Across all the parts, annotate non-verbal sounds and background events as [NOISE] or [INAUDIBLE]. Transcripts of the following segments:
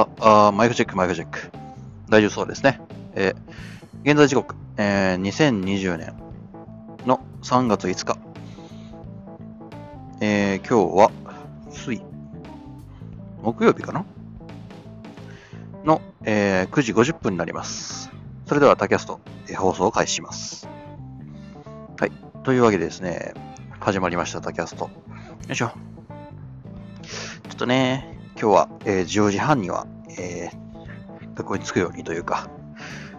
あ、あマイクチェック、マイクチェック。大丈夫そうですね。えー、現在時刻、えー、2020年の3月5日。えー、今日は、水、木曜日かな？の、えー、9時50分になります。それでは、タキャスト、えー放送を開始します。はい。というわけでですね、始まりました、タキャスト。よいしょ。ちょっとね、今日は、えー10時半には、えー学校に着くようにというか、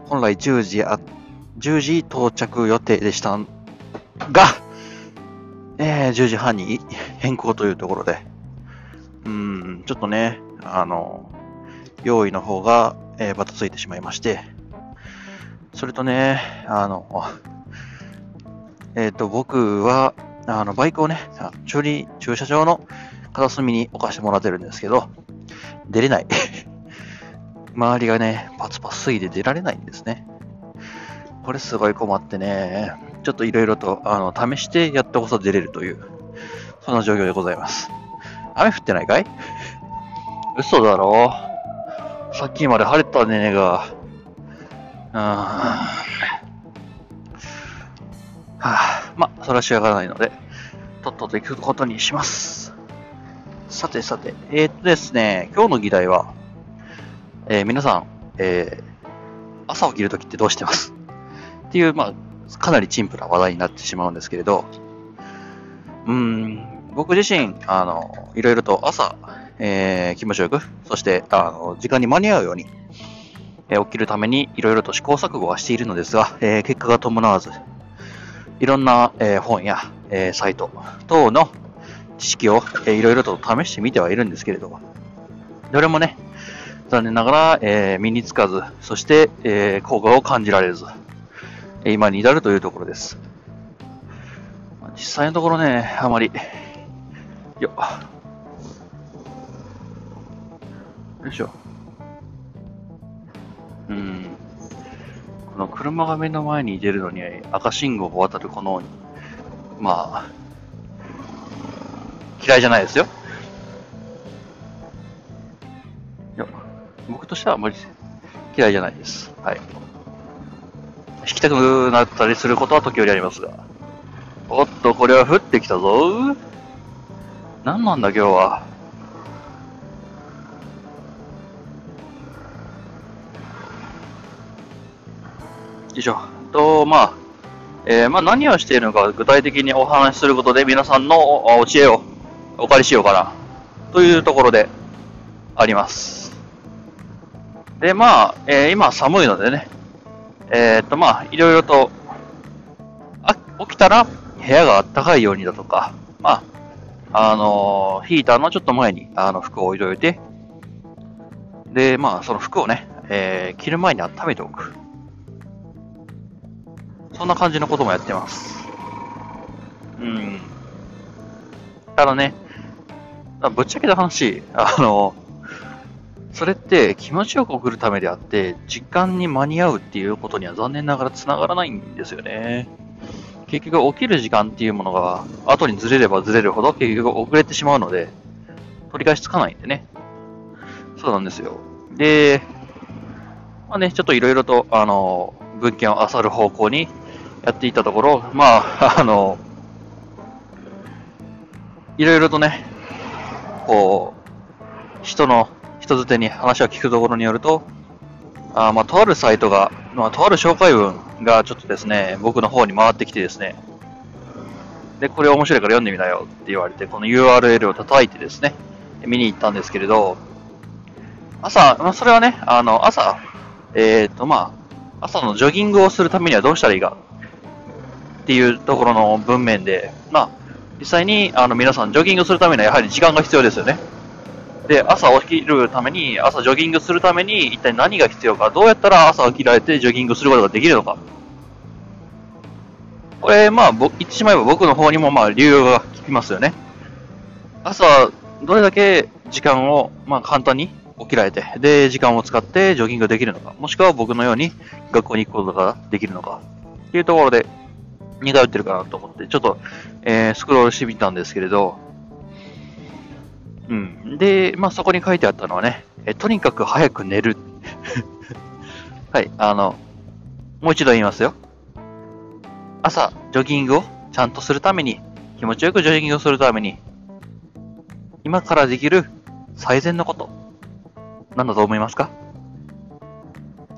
本来10時あ、10時到着予定でしたが、えー10時半に変更というところで、うん、ちょっとね、あの、用意の方が、えーバタついてしまいまして、それとね、あの、えっ、と、僕は、あの、バイクをね、駐輪駐車場の片隅に置かしてもらってるんですけど、出れない。[LAUGHS] 周りがね、パツパツすぎて出られないんですね。これすごい困ってね、ちょっといろいろとあの試してやっとこそ出れるという、そんな状況でございます。雨降ってないかい？嘘だろさっきまで晴れたねが。うーん。はあ、まあ、それは仕上がらないので、とっとと行くことにします。さてさて、えー、っとですね、今日の議題は、えー皆さん、えー朝起きるときってどうしてます？っていう、まあ、かなり陳腐な話題になってしまうんですけれど、うん、僕自身、あの、いろいろと朝、えー気持ちよく、そして、あの、時間に間に合うように、えー起きるためにいろいろと試行錯誤はしているのですが、えー結果が伴わず、いろんな、えー本や、えーサイト等の知識を、えーいろいろと試してみてはいるんですけれども、どれもね、残念ながら、えー身につかず、そして、えー効果を感じられず、今に至るというところです。実際のところね、あまり、よっ。よいしょ。うん。この車が目の前に出るのに赤信号を渡るこの、まあ、嫌いじゃないですよ。いや、僕としてはあまり嫌いじゃないです。はい。引きたくなったりすることは時折ありますが。おっと、これは降ってきたぞ。何なんだ今日は。よいしょ。と、まあ、えーまあ何をしているのか具体的にお話しすることで皆さんのお知恵をお借りしようかな。というところであります。で、まあ、えー今寒いのでね、えーっとまあ、いろいろと、あ、起きたら部屋が暖かいようにだとか、まあ、あのーヒーターのちょっと前にあの服を置いといて、で、まあ、その服をね、えー着る前に温めておく。そんな感じのこともやってます。うん。ただね、ぶっちゃけた話、あの、それって気持ちよく送るためであって、時間に間に合うっていうことには残念ながら繋がらないんですよね。結局起きる時間っていうものが後にずれればずれるほど結局遅れてしまうので、取り返しつかないんでね。そうなんですよ。で、まあね、ちょっといろいろと、あの、文献を漁る方向にやっていたところ、まあ、あの、いろいろとね、こう、人の、人づてに話を聞くところによると、あまあ、とあるサイトが、まあ、とある紹介文がちょっとですね、僕の方に回ってきてですね、で、これ面白いから読んでみなよって言われて、この URL を叩いてですね、見に行ったんですけれど、朝、まあ、それはね、あの、朝、えっ、と、まあ、朝のジョギングをするためにはどうしたらいいかっていうところの文面で、まあ、実際にあの皆さんジョギングするためにはやはり時間が必要ですよね。で、朝起きるために、朝ジョギングするために一体何が必要か、どうやったら朝起きられてジョギングすることができるのか。これ、まあ、言ってしまえば僕の方にもまあ理由が聞きますよね。朝、どれだけ時間を、まあ、簡単に起きられて、で、時間を使ってジョギングできるのか、もしくは僕のように学校に行くことができるのか、っていうところで、似通ってるかなと思って、ちょっと、えースクロールしてみたんですけれど、うん。で、まあそこに書いてあったのはね、えとにかく早く寝る。[LAUGHS] はい、あの、もう一度言いますよ。朝、ジョギングをちゃんとするために、気持ちよくジョギングをするために、今からできる最善のこと、何だと思いますか？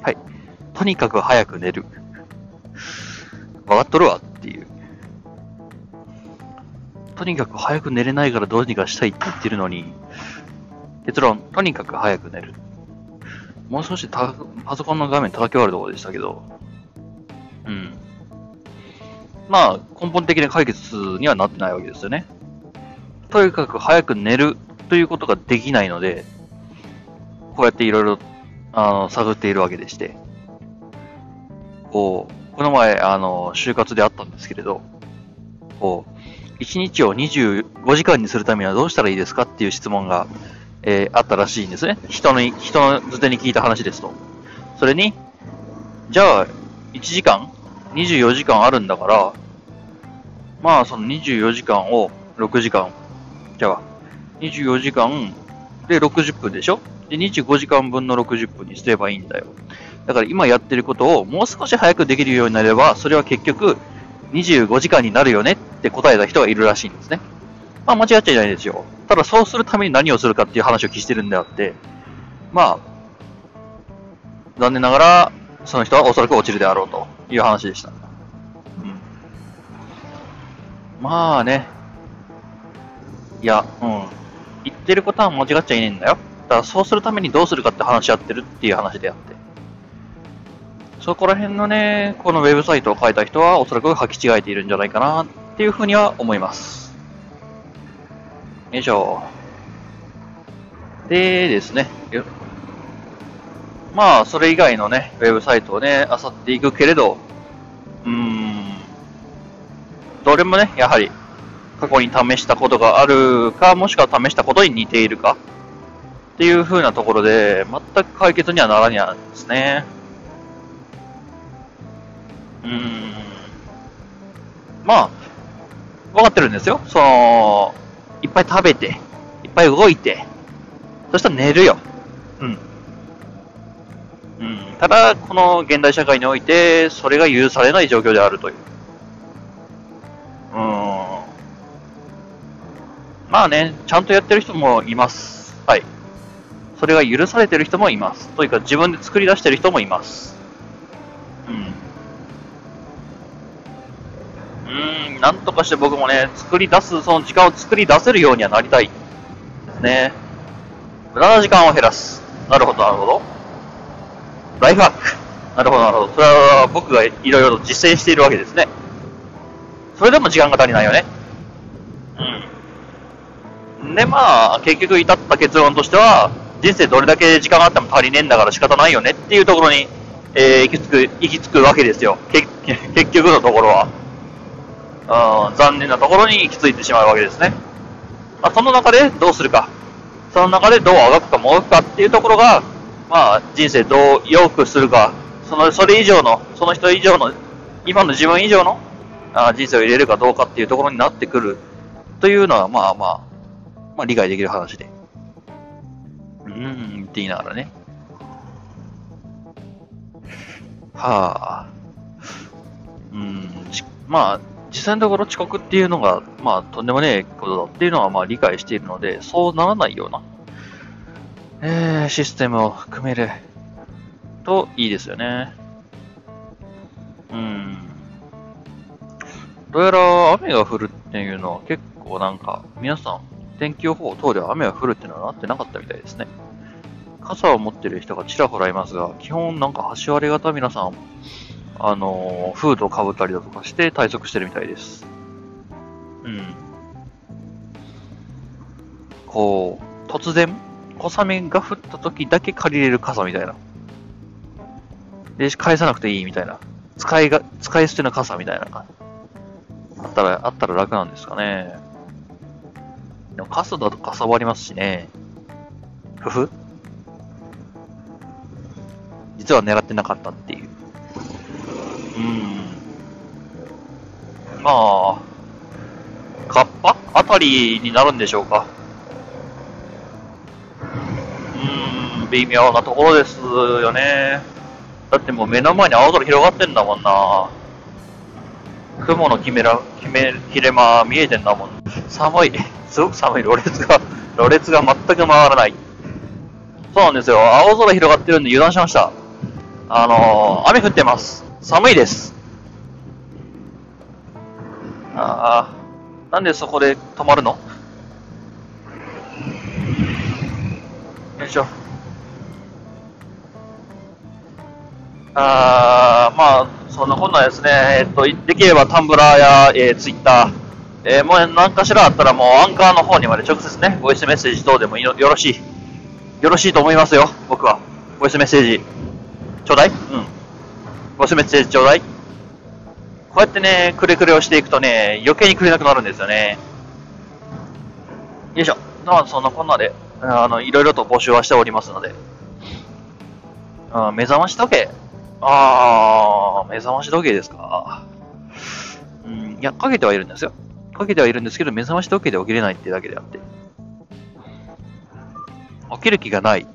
はい。とにかく早く寝る。わかっとるわっていう。とにかく早く寝れないからどうにかしたいって言ってるのに、結論、とにかく早く寝る。もう少しパソコンの画面叩き割るところでしたけど、うん。まあ、根本的な解決にはなってないわけですよね。とにかく早く寝るということができないので、こうやっていろいろ、あの、探っているわけでして。こう、この前、あの、就活であったんですけれど、こう、1日を25時間にするためにはどうしたらいいですかっていう質問が、えー、あったらしいんですね。人の、人の図手に聞いた話ですと。それに、じゃあ、1時間 ?24 時間あるんだから、まあ、その24時間を6時間、じゃあ、24時間で60分でしょ？で、25時間分の60分にすればいいんだよ。だから今やってることをもう少し早くできるようになれば、それは結局25時間になるよねって答えた人がいるらしいんですね。まあ間違っちゃいないですよ。ただそうするために何をするかっていう話を聞いてるんであって、まあ、残念ながら、その人はおそらく落ちるであろうという話でした。うん、まあね。いや、うん。言ってることは間違っちゃいねえんだよ。だからそうするためにどうするかって話し合ってるっていう話であって。そこら辺のね、このウェブサイトを書いた人はおそらく履き違えているんじゃないかなっていうふうには思います。よいしょ。でですね。まあ、それ以外のね、ウェブサイトをね、漁っていくけれど、うーん、どれもね、やはり、過去に試したことがあるか、もしくは試したことに似ているか、っていう風なところで、全く解決にはならないんですね。うーん。まあ、わかってるんですよ。その、いっぱい食べて、いっぱい動いて、そしたら寝るよ。うん。うん。ただ、この現代社会において、それが許されない状況であるという。うん。まあね、ちゃんとやってる人もいます。はい。それが許されてる人もいます。というか、自分で作り出してる人もいます。うん、なんとかして僕もね、作り出す、その時間を作り出せるようにはなりたい。ですね。無駄な時間を減らす。なるほど、なるほど。ライフハック。なるほど、なるほど。それは僕がいろいろと実践しているわけですね。それでも時間が足りないよね。うん。で、まあ、結局至った結論としては、人生どれだけ時間があっても足りねえんだから仕方ないよねっていうところに、えー、行き着く、行き着くわけですよ。[LAUGHS] 結局のところは。うん、残念なところに行き着いてしまうわけですね。まあ、その中でどうするか。その中でどうあがくかもがくかっていうところが、まあ、人生どう良くするか、その、それ以上の、その人以上の、今の自分以上のあ人生を入れるかどうかっていうところになってくるというのは、まあまあ、まあ理解できる話で。うーん、って言いながらね。はあ。うん、まあ、実際のところ遅刻っていうのが、まあ、とんでもねえことだっていうのは、まあ、理解しているので、そうならないような、えー、システムを組めるといいですよね。うん。どうやら雨が降るっていうのは結構なんか、皆さん、天気予報等では雨が降るっていうのはなってなかったみたいですね。傘を持ってる人がちらほらいますが、基本なんか橋割れ型皆さんあの、フードをかぶったりだとかして対策してるみたいです。うん。こう、突然、小雨が降った時だけ借りれる傘みたいな。で、返さなくていいみたいな。使いが、使い捨ての傘みたいな。あったら、あったら楽なんですかね。でも傘だとかさばりますしね。ふふ実は狙ってなかったっていう。うん。まあ、カッパ？あたりになるんでしょうか。うん、微妙なところですよね。だってもう目の前に青空広がってんだもんな。雲の決めら、決め、切れ間見えてんだもん。寒い。すごく寒い。ろれつが、ろれつが全く回らない。そうなんですよ。青空広がってるんで油断しました。あのー、雨降ってます。寒いです。ああ、なんでそこで止まるの？よいしょ。あー、まあ、そんなこんなですね。えっと、できればタンブラーや、えー、ツイッター、えー、もう何かしらあったらもうアンカーの方にまで直接ね、ボイスメッセージ等でもよろしい。よろしいと思いますよ、僕は。ボイスメッセージ。ちょうだい？うん。ボイスメッセージちょうだいこうやってね、くれくれをしていくとね、余計にくれなくなるんですよね。よいしょ。まあ、そんなこんなで、あの、いろいろと募集はしておりますので。あ目覚まし時計あー、目覚まし時計ですか。うん、いや、かけてはいるんですよ。かけてはいるんですけど、目覚まし時計で起きれないってだけであって。起きる気がない。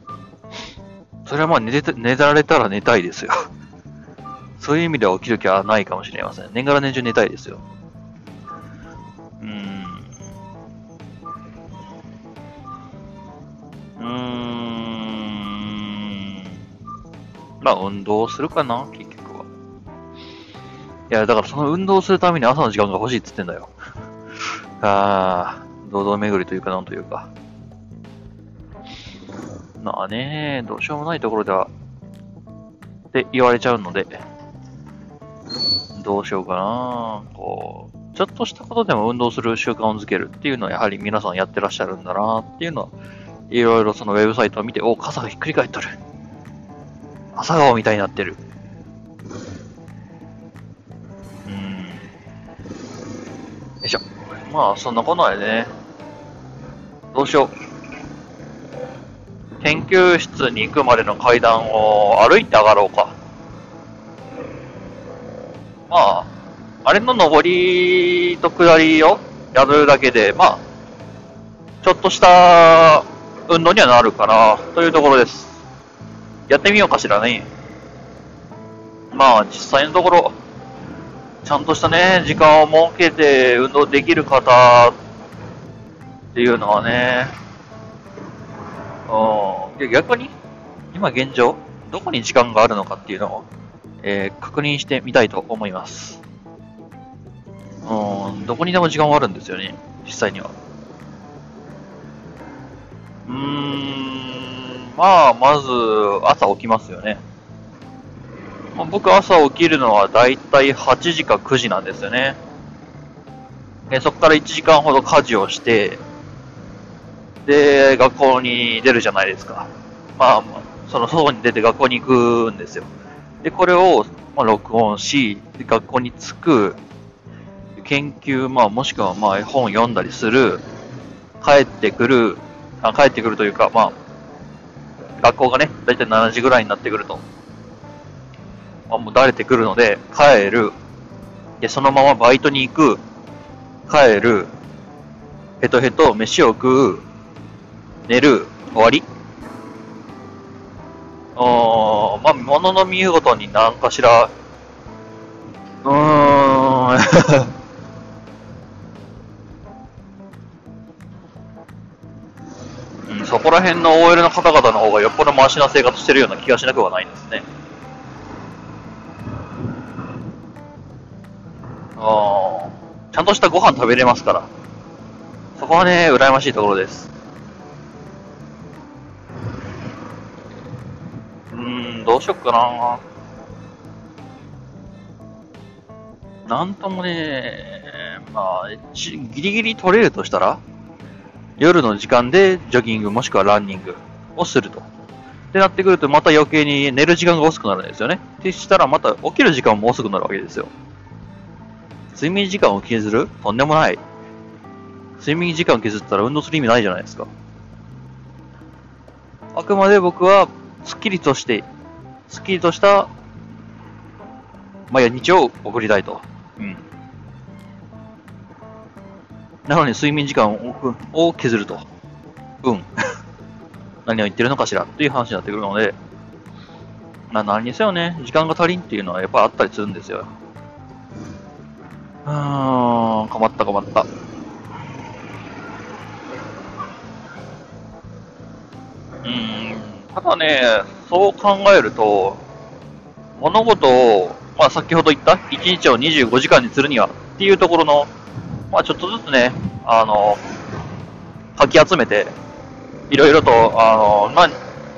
それはまあ寝て、寝られたら寝たいですよ。そういう意味では起きる気はないかもしれません。年がら年中寝たいですよ。うーん。うーん。まあ、運動するかな結局は。いや、だからその運動するために朝の時間が欲しいっつってんだよ。ああ、堂々巡りというかなんというか。まあね、どうしようもないところでは、って言われちゃうので、どうしようかなこう、ちょっとしたことでも運動する習慣をづけるっていうのはやはり皆さんやってらっしゃるんだなっていうのは、いろいろそのウェブサイトを見て、お、傘がひっくり返っとる。朝顔みたいになってる。うん。よいしょ。まあ、そんなことないね。どうしよう。研究室に行くまでの階段を歩いて上がろうか。まあ、あれの上りと下りをやるだけで、まあ、ちょっとした運動にはなるかな、というところです。やってみようかしらね。まあ、実際のところ、ちゃんとしたね、時間を設けて運動できる方っていうのはね、うん。逆に、今現状、どこに時間があるのかっていうのを、えー、確認してみたいと思います。うん、どこにでも時間はあるんですよね、実際には。うーん、まあ、まず、朝起きますよね。まあ、僕、朝起きるのはだいたい8時か9時なんですよね。でそこから1時間ほど家事をして、で、学校に出るじゃないですか。まあ、その外に出て学校に行くんですよ。で、これを、まあ、録音し、学校に着く、研究、まあ、もしくは、まあ、本読んだりする、帰ってくる、あ帰ってくるというか、まあ、学校がね、だいたい7時ぐらいになってくると、まあ、もうだれてくるので、帰る、で、そのままバイトに行く、帰る、ヘトヘト飯を食う、寝る、終わり。あまあ、ものの見事に何かしら、うーん、うん、そこら辺の OL の方々の方がよっぽどマシな生活してるような気がしなくはないですね。あちゃんとしたご飯食べれますから。そこはね、羨ましいところです。どうしよっかな。なんともね、まあ、ギリギリ取れるとしたら、夜の時間でジョギングもしくはランニングをすると。ってなってくると、また余計に寝る時間が遅くなるんですよね。ってしたら、また起きる時間も遅くなるわけですよ。睡眠時間を削る？とんでもない。睡眠時間削ったら運動する意味ないじゃないですか。あくまで僕は、スッキリとしてすっきりとした、毎日を送りたいと。うん。なのに睡眠時間をを削ると。うん。[LAUGHS] 何を言ってるのかしらっていう話になってくるので、まあ何にせよね、時間が足りんっていうのはやっぱあったりするんですよ。うーん、困った困った。うん、ただね、そう考えると、物事を、まあ先ほど言った1日を25時間にするにはっていうところの、まあちょっとずつね、あの、かき集めて、いろいろと、あの、まあ、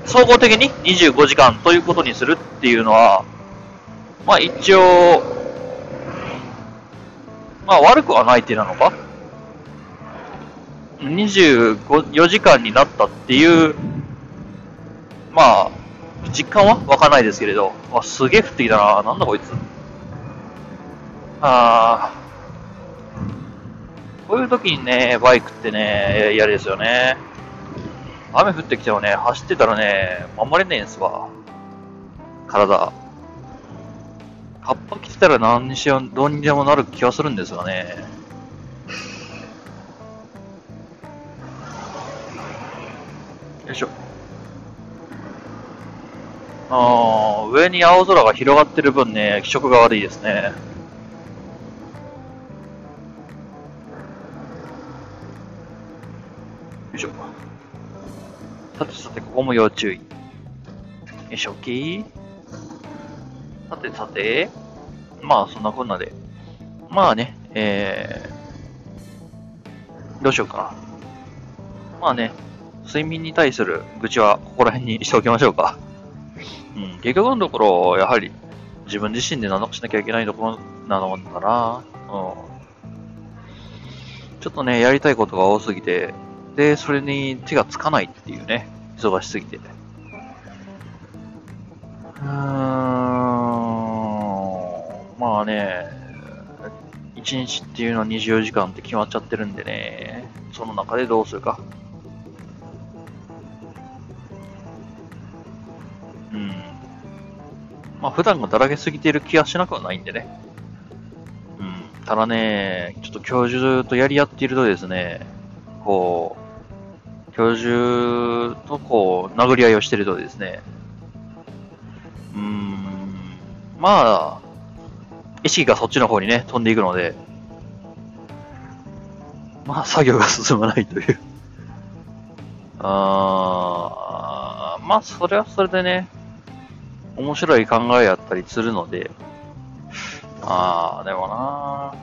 総合的に25時間ということにするっていうのは、まあ一応、まあ悪くはない手なのか ?24 時間になったっていう、まあ、実感は？湧かないですけれど、あ、すげえ降ってきたな。なんだこいつ。ああこういう時にね、バイクってね、嫌ですよね。雨降ってきてもね、走ってたらね、守れねえんすわ。体。カッパ着てたら何にしよう、どうにでもなる気はするんですがね。よいしょ。あ上に青空が広がってる分ね、気色が悪いですね。よいしょ。さてさて、ここも要注意。よいしょ、きさてさて、まあ、そんなこんなで。まあね、えー、どうしようかな。まあね、睡眠に対する愚痴はここら辺にしておきましょうか。うん、結局のところ、やはり自分自身で何とかしなきゃいけないところなのかな。うん。ちょっとね、やりたいことが多すぎて、で、それに手がつかないっていうね、忙しすぎて。うーん、まあね、1日っていうのは24時間って決まっちゃってるんでね、その中でどうするか。まあ普段がだらけすぎている気がしなくはないんでね。うん。ただね、ちょっと教授とやり合っているとですね、こう、教授とこう、殴り合いをしているとですね、うーん、まあ、意識がそっちの方にね、飛んでいくので、まあ、作業が進まないというあー、まあ、それはそれでね、面白い考えやったりするので、あー、でもな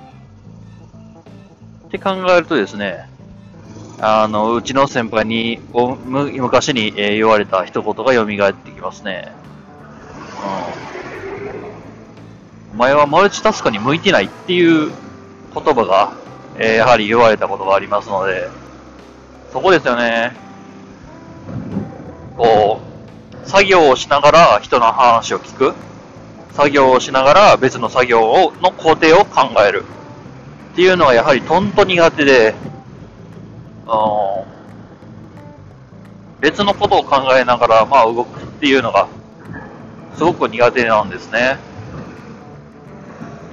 って考えるとですね、あの、うちの先輩に、昔に、言われた一言が蘇ってきますね。うん。お前はマルチタスクに向いてないっていう言葉が、えー、やはり言われたことがありますので、そこですよね。こう、作業をしながら人の話を聞く。作業をしながら別の作業をの工程を考える。っていうのはやはりとんと苦手で、あ別のことを考えながら、まあ、動くっていうのが、すごく苦手なんですね。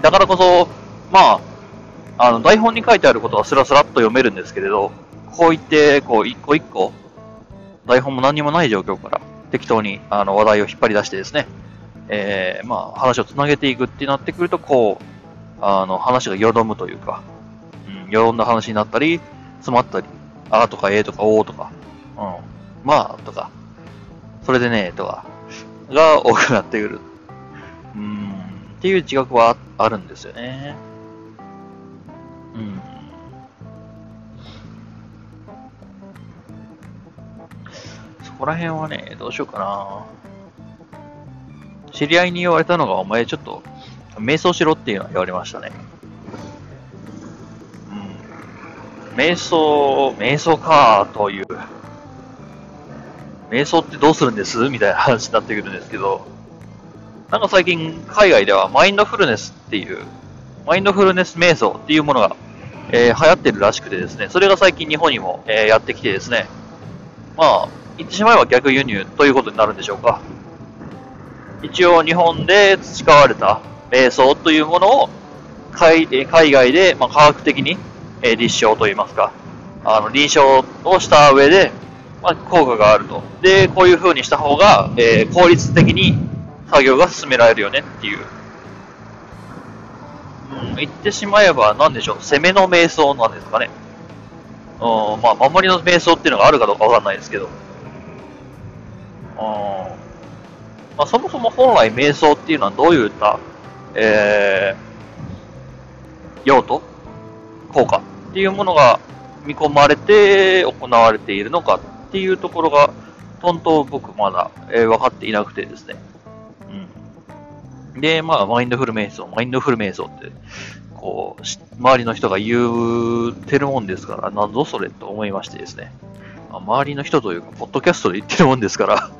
だからこそ、まあ、あの、台本に書いてあることはスラスラっと読めるんですけれど、こう言って、こう、一個一個、台本も何もない状況から、適当に、あの、話題を引っ張り出してですね、えー、まあ、話をつなげていくってなってくると、こう、あの、話がよどむというか、うん、よどんだ話になったり、詰まったり、あとかえとかおとか、うん。まあ、とか、それでね、とか、が多くなってくる。うん、っていう自覚はあるんですよね。こら辺はね、どうしようかな。知り合いに言われたのが、お前ちょっと、瞑想しろっていうのは言われましたね。うん瞑想、瞑想かという。瞑想ってどうするんです？みたいな話になってくるんですけど、なんか最近海外ではマインドフルネスっていう、マインドフルネス瞑想っていうものが、えー、流行ってるらしくてですね、それが最近日本にも、えー、やってきてですね、まあ、言ってしまえば逆輸入ということになるんでしょうか。一応日本で培われた瞑想というものを海海外で、まあ、科学的にえ立証といいますか、あの、臨床をした上で、まあ、効果があると。で、こういう風にした方が、えー、効率的に作業が進められるよねっていう。うん、言ってしまえば、なんでしょう、攻めの瞑想なんですかね。うん、まあ、守りの瞑想っていうのがあるかどうかわかんないですけど。まあ、そもそも本来瞑想っていうのはどういった、えー、用途効果っていうものが見込まれて行われているのかっていうところが、とんと僕まだ、えー、分かっていなくてですね。うん。で、まあ、マインドフル瞑想、マインドフル瞑想って、こう、周りの人が言うてるもんですから、なんぞそれと思いましてですね。まあ、周りの人というか、ポッドキャストで言ってるもんですから。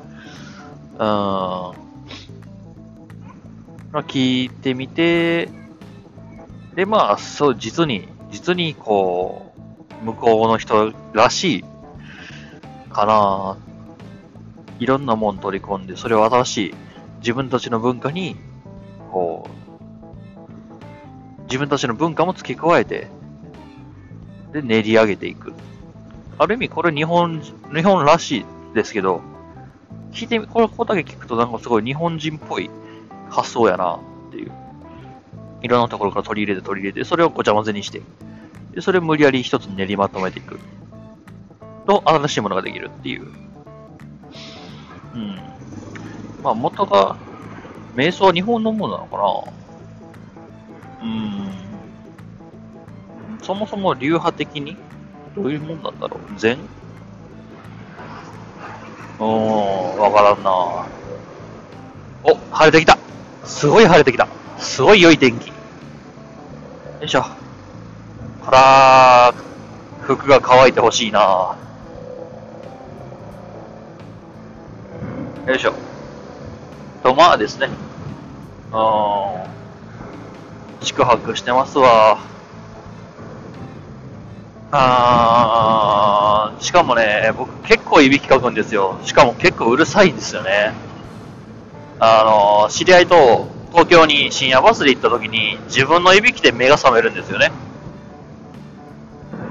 まあ、聞いてみて、で、まあ、そう、実に、実に、こう、向こうの人らしいかな。いろんなもん取り込んで、それを新しい自分たちの文化に、こう、自分たちの文化も付け加えて、で、練り上げていく。ある意味、これ日本、日本らしいですけど、聞いて、これ、ここだけ聞くとなんかすごい日本人っぽい発想やなっていう。いろんなところから取り入れて取り入れて、それをごちゃ混ぜにして、でそれを無理やり一つに練りまとめていく。と、新しいものができるっていう。うん。まあ、元が、瞑想は日本のものなのかなうん。そもそも流派的にどういうもんなんだろう禅うーん、わからんなお、晴れてきたすごい晴れてきたすごい良い天気。よいしょ。ほら服が乾いてほしいなよいしょ。と、まあですね。うん。宿泊してますわ。あー、しかもね、僕結構いびきかくんですよ。しかも結構うるさいんですよね。あの、知り合いと東京に深夜バスで行った時に自分のいびきで目が覚めるんですよね。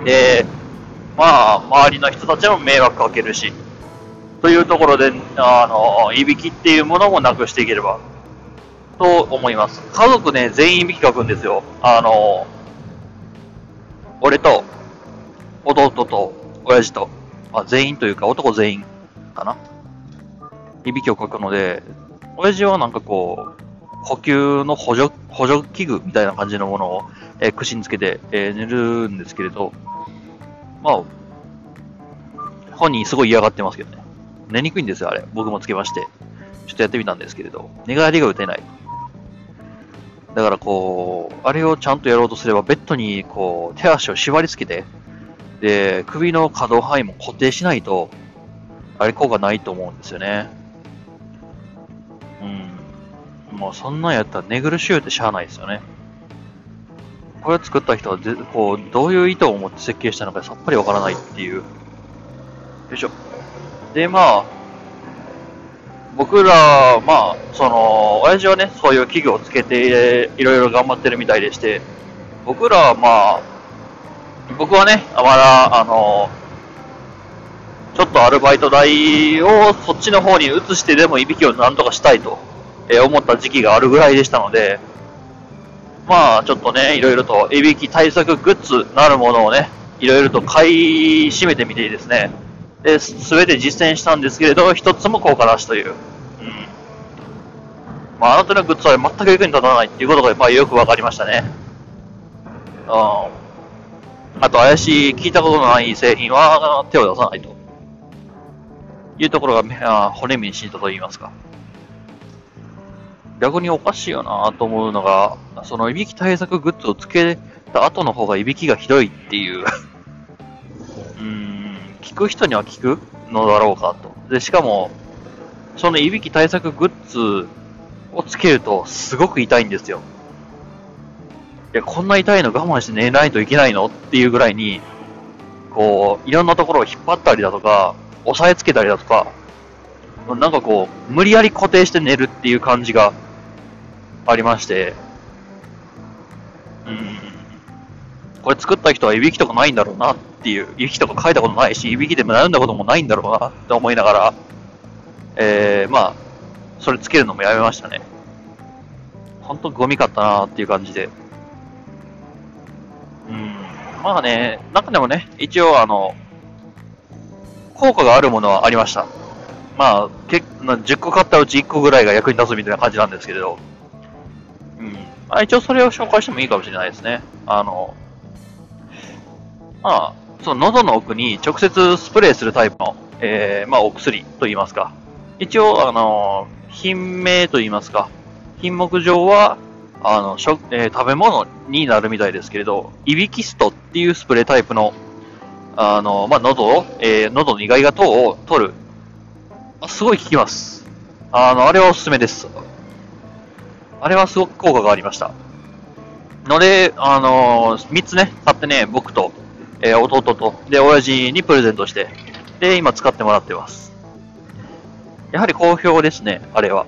で、まあ、周りの人たちも迷惑かけるし、というところで、あの、いびきっていうものもなくしていければ、と思います。家族ね、全員いびきかくんですよ。あの、俺と、弟と、親父と、まあ、全員というか男全員かな。いびきをかくので、親父はなんかこう、補給の補助、補助器具みたいな感じのものを、えー、串につけて、えー、寝るんですけれど、まあ、本人すごい嫌がってますけどね。寝にくいんですよ、あれ。僕もつけまして。ちょっとやってみたんですけれど、寝返りが打てない。だからこう、あれをちゃんとやろうとすれば、ベッドにこう、手足を縛り付けて、で、首の可動範囲も固定しないと、あれ効果ないと思うんですよね。うん。もうそんなんやったら寝苦しゅうってしゃあないですよね。これ作った人はで、こう、どういう意図を持って設計したのかさっぱりわからないっていう。よいしょ。で、まあ、僕ら、まあ、その、親父はね、そういう企業をつけて、いろいろ頑張ってるみたいでして、僕らはまあ、僕はね、あまだ、あの、ちょっとアルバイト代をそっちの方に移してでもいびきをなんとかしたいと、え思った時期があるぐらいでしたので、まあ、ちょっとね、いろいろといびき対策グッズなるものをね、いろいろと買い占めてみてですね、で、すべて実践したんですけれど、一つも効果なしという。うん。まあ、あなたのグッズは全く役に立たないっていうことがやっぱりよくわかりましたね。うん。あと、怪しい、聞いたことのない製品は手を出さないと。いうところが、骨身に染みたと言いますか。逆におかしいよなと思うのが、そのいびき対策グッズをつけた後の方がいびきがひどいっていう [LAUGHS] うーん聞く人には聞くのだろうかと。で、しかも、そのいびき対策グッズをつけるとすごく痛いんですよ。いや、こんな痛いの我慢して寝ないといけないのっていうぐらいに、こう、いろんなところを引っ張ったりだとか、押さえつけたりだとか、なんかこう、無理やり固定して寝るっていう感じがありまして、うん。これ作った人はいびきとかないんだろうなっていう、いびきとか書いたことないし、いびきでも悩んだこともないんだろうなって思いながら、えー、まあ、それつけるのもやめましたね。ほんとゴミかったなーっていう感じで。まあね、中でもね、一応あの、効果があるものはありました。まあ、け10個買ったうち1個ぐらいが役に立つみたいな感じなんですけれど、うん。まあ一応それを紹介してもいいかもしれないですね。あの、まあ、その喉の奥に直接スプレーするタイプの、えー、まあ、お薬といいますか。一応、あの、品名といいますか、品目上は、あの、食、えー、食べ物になるみたいですけれど、イビキストっていうスプレータイプの、あの、まあ、喉を、えー、喉の意外が等を取る。すごい効きます。あの、あれはおすすめです。あれはすごく効果がありました。ので、あのー、3つね、買ってね、僕と、えー、弟と、で、親父にプレゼントして、で、今使ってもらってます。やはり好評ですね、あれは。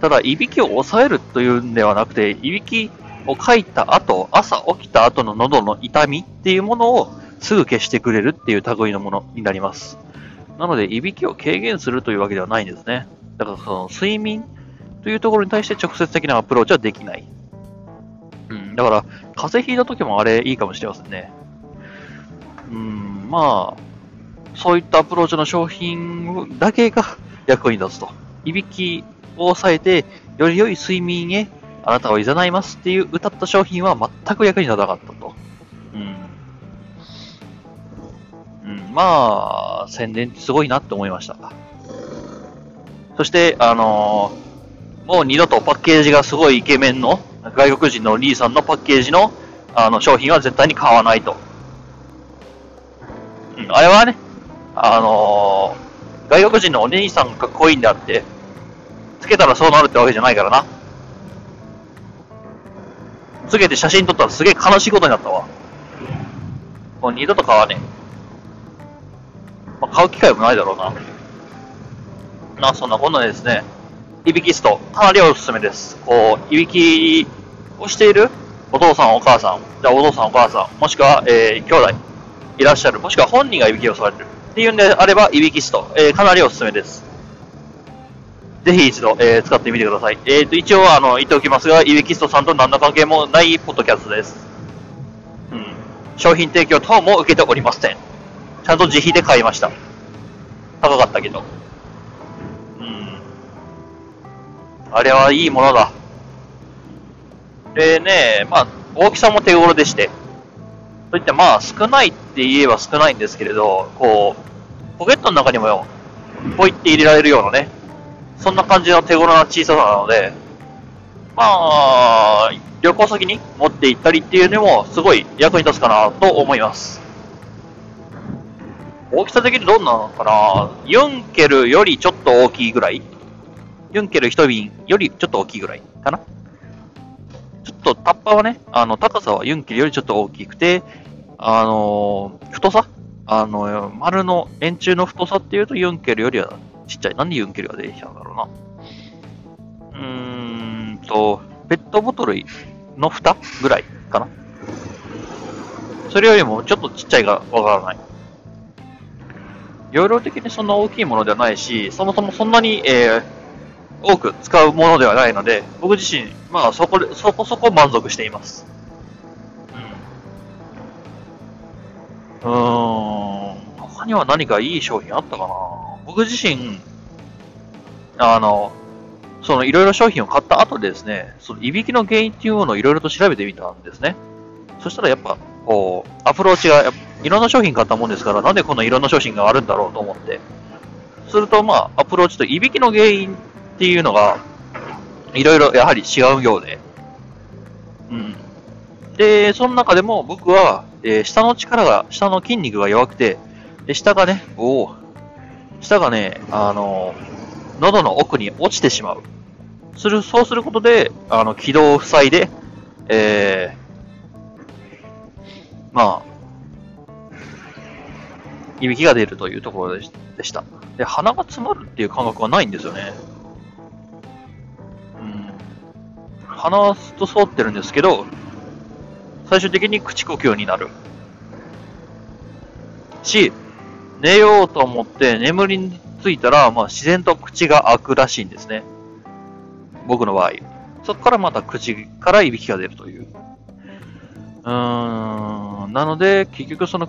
ただ、いびきを抑えるというんではなくて、いびきをかいた後、朝起きた後の喉の痛みっていうものをすぐ消してくれるっていう類のものになります。なので、いびきを軽減するというわけではないんですね。だから、その睡眠というところに対して直接的なアプローチはできない。うん、だから、風邪ひいた時もあれいいかもしれませんね。うん、まあ、そういったアプローチの商品だけが役に立つと。いびきを抑えて、より良い睡眠へあなたを誘いますっていう歌った商品は全く役に立たなかったと。うん。うん、まあ、宣伝ってすごいなって思いました。そして、あのー、もう二度とパッケージがすごいイケメンの外国人のリーさんのパッケージのあの商品は絶対に買わないと。うん、あれはね、あのー、外国人のお兄さんがかっこいいんであって、つけたらそうなるってわけじゃないからな。つけて写真撮ったらすげえ悲しいことになったわ。もう二度と買わねえ。まあ、買う機会もないだろうな。な、そんなこんなでですね、いびきスト、かなりおすすめです。こう、いびきをしているお父さんお母さん、じゃあお父さんお母さん、もしくは、えー、兄弟いらっしゃる、もしくは本人がいびきをされてる。っていうんであれば、いびきスト、えー、かなりおすすめです。ぜひ一度、えー、使ってみてください。えーと、一応、あの、言っておきますが、いびきストさんと何の関係もないポッドキャストです。うん。商品提供等も受けておりません。ちゃんと自費で買いました。高かったけど。うん。あれはいいものだ。でね、まあ、大きさも手頃でして。といってまあ、少ないって言えば少ないんですけれど、こう、ポケットの中にもよ、ポイって入れられるようなね、そんな感じの手頃な小ささなので、まあ、旅行先に持って行ったりっていうのもすごい役に立つかなと思います。大きさ的にどんなのかな？ユンケルよりちょっと大きいぐらい？ユンケル一瓶よりちょっと大きいぐらいかな？ちょっとタッパーはね、あの、高さはユンケルよりちょっと大きくて、あの太さ？あの、丸の円柱の太さっていうとユンケルよりはちっちゃい。なんでユンケルが出てきたんだろうな。うーんと、ペットボトルの蓋ぐらいかな。それよりもちょっとちっちゃいかわからない。容量的にそんな大きいものではないし、そもそもそんなに、えー、多く使うものではないので、僕自身、まあそこ、そこそこ満足しています。うん。うーん。他には何かいい商品あったかな？僕自身、あの、そのいろいろ商品を買った後でですね、そのいびきの原因っていうものをいろいろと調べてみたんですね。そしたらやっぱ、こう、アプローチが、いろんな商品買ったもんですから、なんでこんないろんな商品があるんだろうと思って。すると、まあ、アプローチといびきの原因っていうのが、いろいろやはり違うようで。うん。で、その中でも僕は、えー、下の力が、下の筋肉が弱くて、で、下がね、おお、下がね、あの、喉の奥に落ちてしまう。する、そうすることで、あの、気道を塞いで、えー、まあ、いびきが出るというところでした。で、鼻が詰まるっていう感覚はないんですよね。鼻はずっと通ってるんですけど、最終的に口呼吸になる。し、寝ようと思って眠りについたら、まあ、自然と口が開くらしいんですね。僕の場合。そこからまた口からいびきが出るという。うーん。なので、結局その、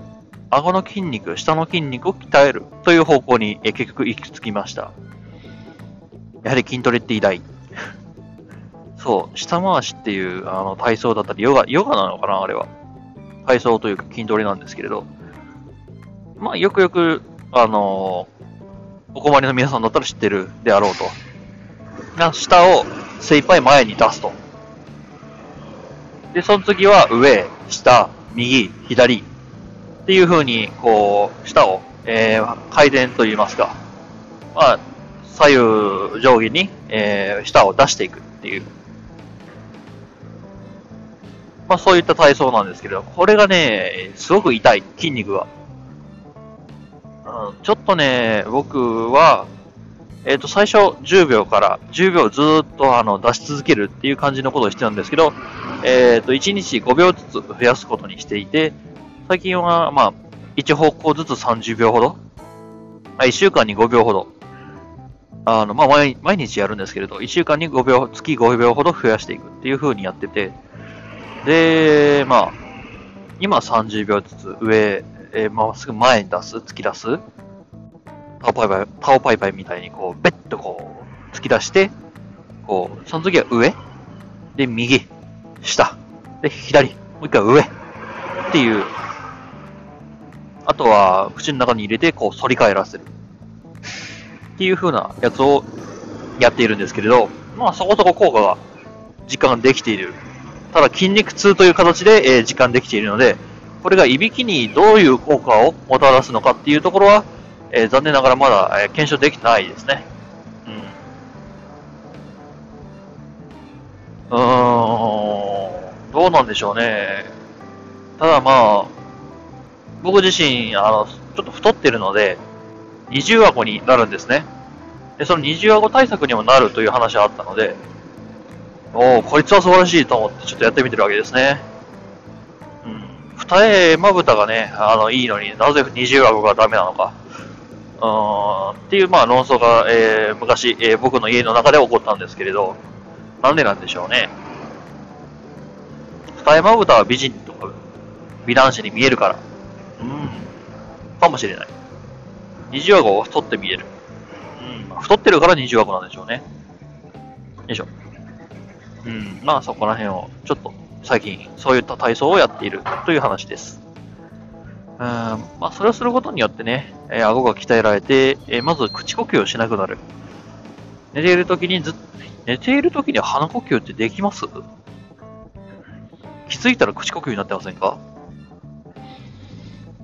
顎の筋肉、下の筋肉を鍛えるという方向に、え結局行き着きました。やはり筋トレって偉大。[LAUGHS] そう、下回しっていうあの体操だったり、ヨガ、ヨガなのかなあれは。体操というか筋トレなんですけれど。まあ、よくよく、あのお困りの皆さんだったら知ってるであろうと。な下を精一杯前に出すと。で、その次は上、下、右、左っていう風に、こう、下を、えー、回転と言いますか、まあ、左右上下に、えー、下を出していくっていう。まあ、そういった体操なんですけど、これがね、すごく痛い、筋肉が。うん、ちょっとね、僕は、えっ、ー、と、最初10秒から10秒ずっとあの出し続けるっていう感じのことをしてたんですけど、えっ、ー、と、1日5秒ずつ増やすことにしていて、最近は、まあ、1方向ずつ30秒ほど、1週間に5秒ほど、あの、まあ毎、毎日やるんですけれど、1週間に5秒、月5秒ほど増やしていくっていう風にやってて、で、まあ、今30秒ずつ上、えー、まっすぐ前に出す、突き出す？タオパイパイ、タオパイパイみたいにこう、ベッとこう、突き出して、こう、その時は上、で、右、下、で、左、もう一回上、っていう、あとは、口の中に入れて、こう、反り返らせる。っていう風なやつをやっているんですけれど、まあ、そこそこ効果が実感できている。ただ、筋肉痛という形で、えー、実感できているので、これがいびきにどういう効果をもたらすのかっていうところは、えー、残念ながらまだ、えー、検証できてないですね。うん。うーん、どうなんでしょうね。ただまあ、僕自身、あの、ちょっと太ってるので、二重顎になるんですね。で、その二重顎対策にもなるという話があったので、おお、こいつは素晴らしいと思ってちょっとやってみてるわけですね。二重まぶたがね、あの、いいのになぜ二重顎がダメなのか。うーん、っていう、まあ、論争が、えー、昔、えー、僕の家の中で起こったんですけれど、なんでなんでしょうね。二重まぶたは美人とか、美男子に見えるから。うん。かもしれない。二重顎を太って見える。うん。太ってるから二重顎なんでしょうね。よいしょ。うん。まあ、そこら辺を、ちょっと、最近、そういった体操をやっているという話です。うん、まあ、それをすることによってね、えー、顎が鍛えられて、えー、まず口呼吸をしなくなる。寝ている時にず寝ている時に鼻呼吸ってできます？気づいたら口呼吸になってませんか？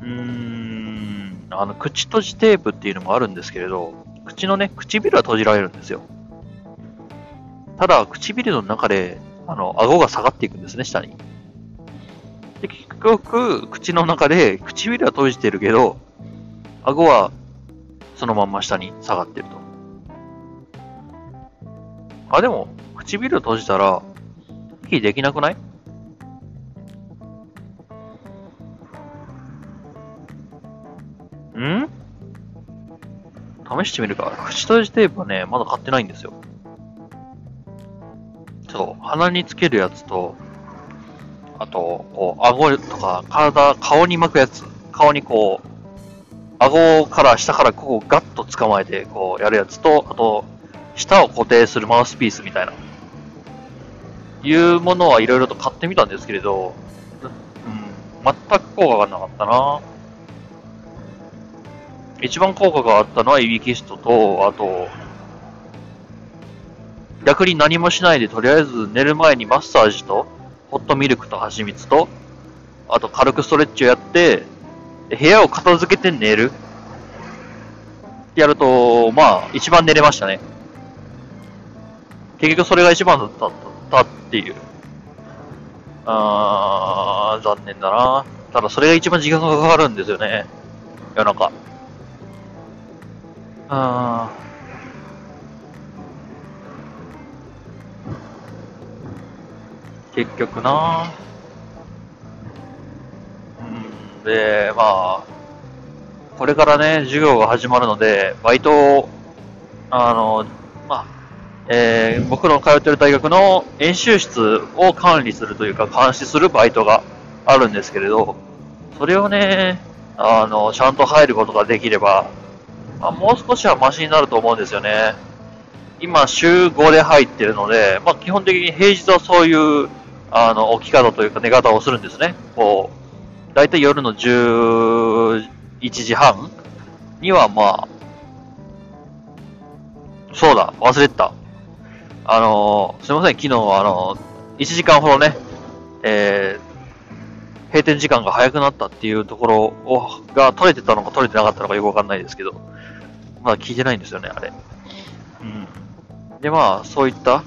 うーん、あの、口閉じテープっていうのもあるんですけれど、口のね、唇は閉じられるんですよ。ただ、唇の中で、あの、顎が下がっていくんですね、下に。で、結局、口の中で唇は閉じてるけど、顎はそのまんま下に下がってると。あ、でも、唇を閉じたら、息できなくない？ん？試してみるか。口閉じテープはね、まだ買ってないんですよ。そう、鼻につけるやつと、あと、こう、顎とか、体、顔に巻くやつ。顔にこう、顎から下からここガッと捕まえて、こう、やるやつと、あと、舌を固定するマウスピースみたいな、いうものはいろいろと買ってみたんですけれど、うん、全く効果がなかったな一番効果があったのはイビキストと、あと、逆に何もしないでとりあえず寝る前にマッサージと、ホットミルクと蜂蜜と、あと軽くストレッチをやって、部屋を片付けて寝る。ってやると、まあ、一番寝れましたね。結局それが一番だったっていう。あー、残念だな。ただそれが一番時間がかかるんですよね。夜中。あー。結局なうんで、まあ、これからね、授業が始まるので、バイトを、あの、まあ、えー、僕の通ってる大学の演習室を管理するというか、監視するバイトがあるんですけれど、それをね、あの、ちゃんと入ることができれば、まあ、もう少しはマシになると思うんですよね。今、週5で入ってるので、まあ、基本的に平日はそういう、あの、置き方というか寝方をするんですね。こう、だいたい夜の11時半には、まあ、そうだ、忘れてた。あのすいません、昨日は、あの1時間ほどね、えー、閉店時間が早くなったっていうところを、が取れてたのか取れてなかったのかよくわかんないですけど、まだ聞いてないんですよね、あれ。うん。で、まあ、そういった、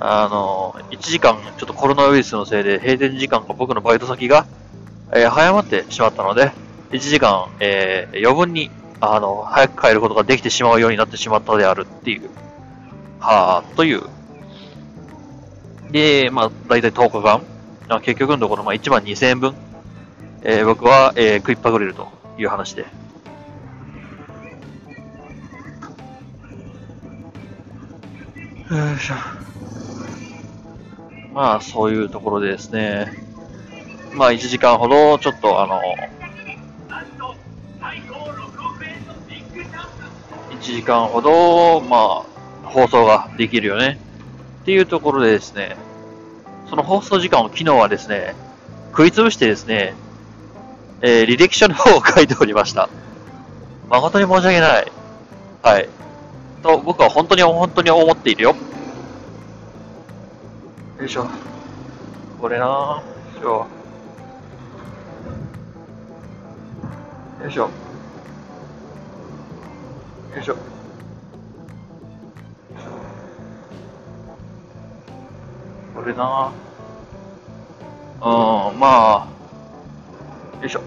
あの1時間、ちょっとコロナウイルスのせいで閉店時間が僕のバイト先が、えー、早まってしまったので、1時間、えー、余分に、あの、早く帰ることができてしまうようになってしまったであるっていうはという。で、まあ、だいたい10日間。結局のところ、まあ、1万2000円分、えー、僕は、えー、食いっぱぐれるという話で。よいしょ。まあ、そういうところでですね。まあ、1時間ほど、ちょっと、あの、1時間ほど、まあ、放送ができるよね。っていうところでですね、その放送時間を昨日はですね、食いつぶしてですね、えー、履歴書の方を書いておりました。誠に申し訳ない。はい。と、僕は本当に本当に思っているよ。よいしょ。これなぁ。よいしょ。よいしょ。これなうん、まあ、よいしょ。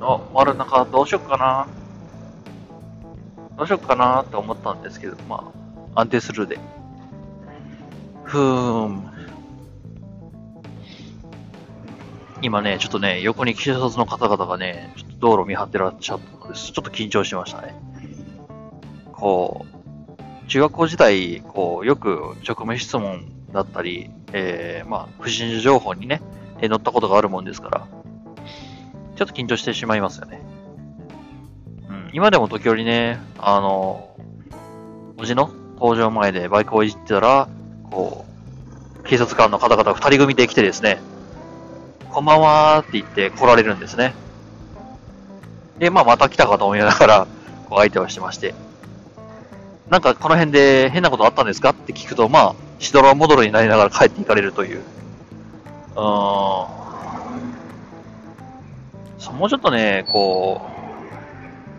あ、丸中どうしよっかな。どうしよっかなって思ったんですけど、まあ、安定するで。ふーん。今ね、ちょっとね、横に警察の方々がね、ちょっと道路見張ってらっしゃったのです、ちょっと緊張しましたね。こう、中学校時代、こう、よく直面質問だったり、えー、まあ、不審者情報にね、え載ったことがあるもんですから、ちょっと緊張してしまいますよね。うん、今でも時折ね、あの、おじの登場前でバイクをいじってたら、こう、警察官の方々二人組で来てですね、こんばんはって言って来られるんですね。で、まあ、また来たかと思いながら、こう相手をしてまして。なんかこの辺で変なことあったんですか？って聞くと、まあ、しどろもどろになりながら帰っていかれるという。うーん。もうちょっとね、こ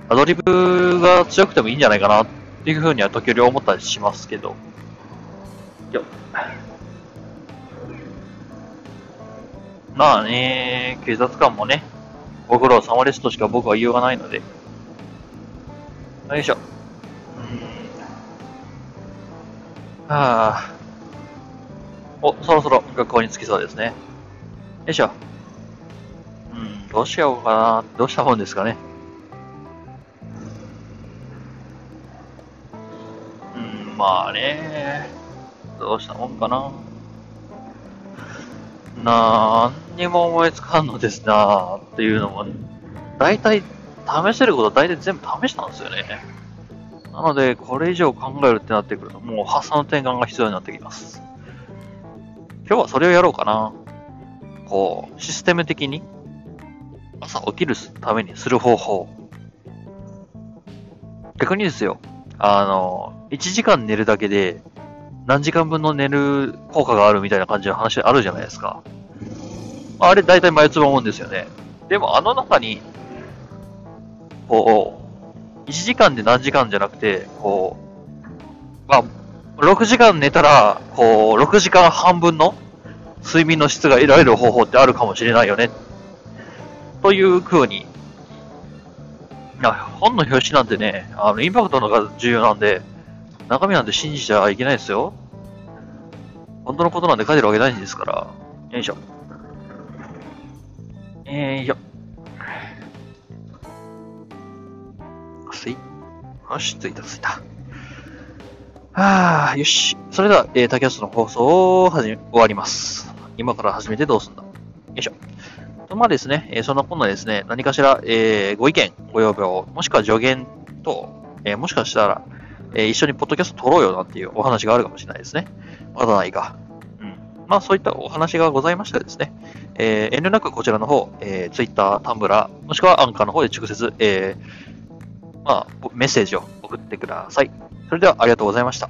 う、アドリブが強くてもいいんじゃないかなっていうふうには時折思ったりしますけど。よまあね、警察官もね、ご苦労様ですとしか僕は言いようがないので。よいしょ。はあ。お、そろそろ学校に着きそうですね。よいしょ。うん、どうしようかな。どうしたもんですかね。うん、まあね。どうしたもんかな？なんにも思いつかんのですなっていうのも、大体、試せること大体全部試したんですよね。なので、これ以上考えるってなってくると、もう発想の転換が必要になってきます。今日はそれをやろうかな。こう、システム的に朝起きるためにする方法。逆にですよ、あの、1時間寝るだけで何時間分の寝る効果があるみたいな感じの話あるじゃないですか。あれ大体毎つば思うんですよね。でもあの中に、こう、1時間で何時間じゃなくて、こう、まあ、6時間寝たら、こう、6時間半分の睡眠の質が得られる方法ってあるかもしれないよね。という風に。いや、本の表紙なんてね、あの、インパクトのが重要なんで、中身なんて信じちゃいけないですよ。本当のことなんて書いてるわけないんですから。よいしょ。よえーよ。すい。よし、ついたついた。はあ、よし。それでは、えー、タキャストの放送を始め、終わります。今から始めてどうすんだよいしょ。とまあですね、えーそんなこんなですね、何かしら、えーご意見、ご要望、もしくは助言と、えーもしかしたら、えー一緒にポッドキャスト撮ろうよなんていうお話があるかもしれないですね。まだないか。うん。まあそういったお話がございましたらですね、えー遠慮なくこちらの方、えー、Twitter、Tumblr、もしくはアンカーの方で直接、えーまあ、メッセージを送ってください。それではありがとうございました。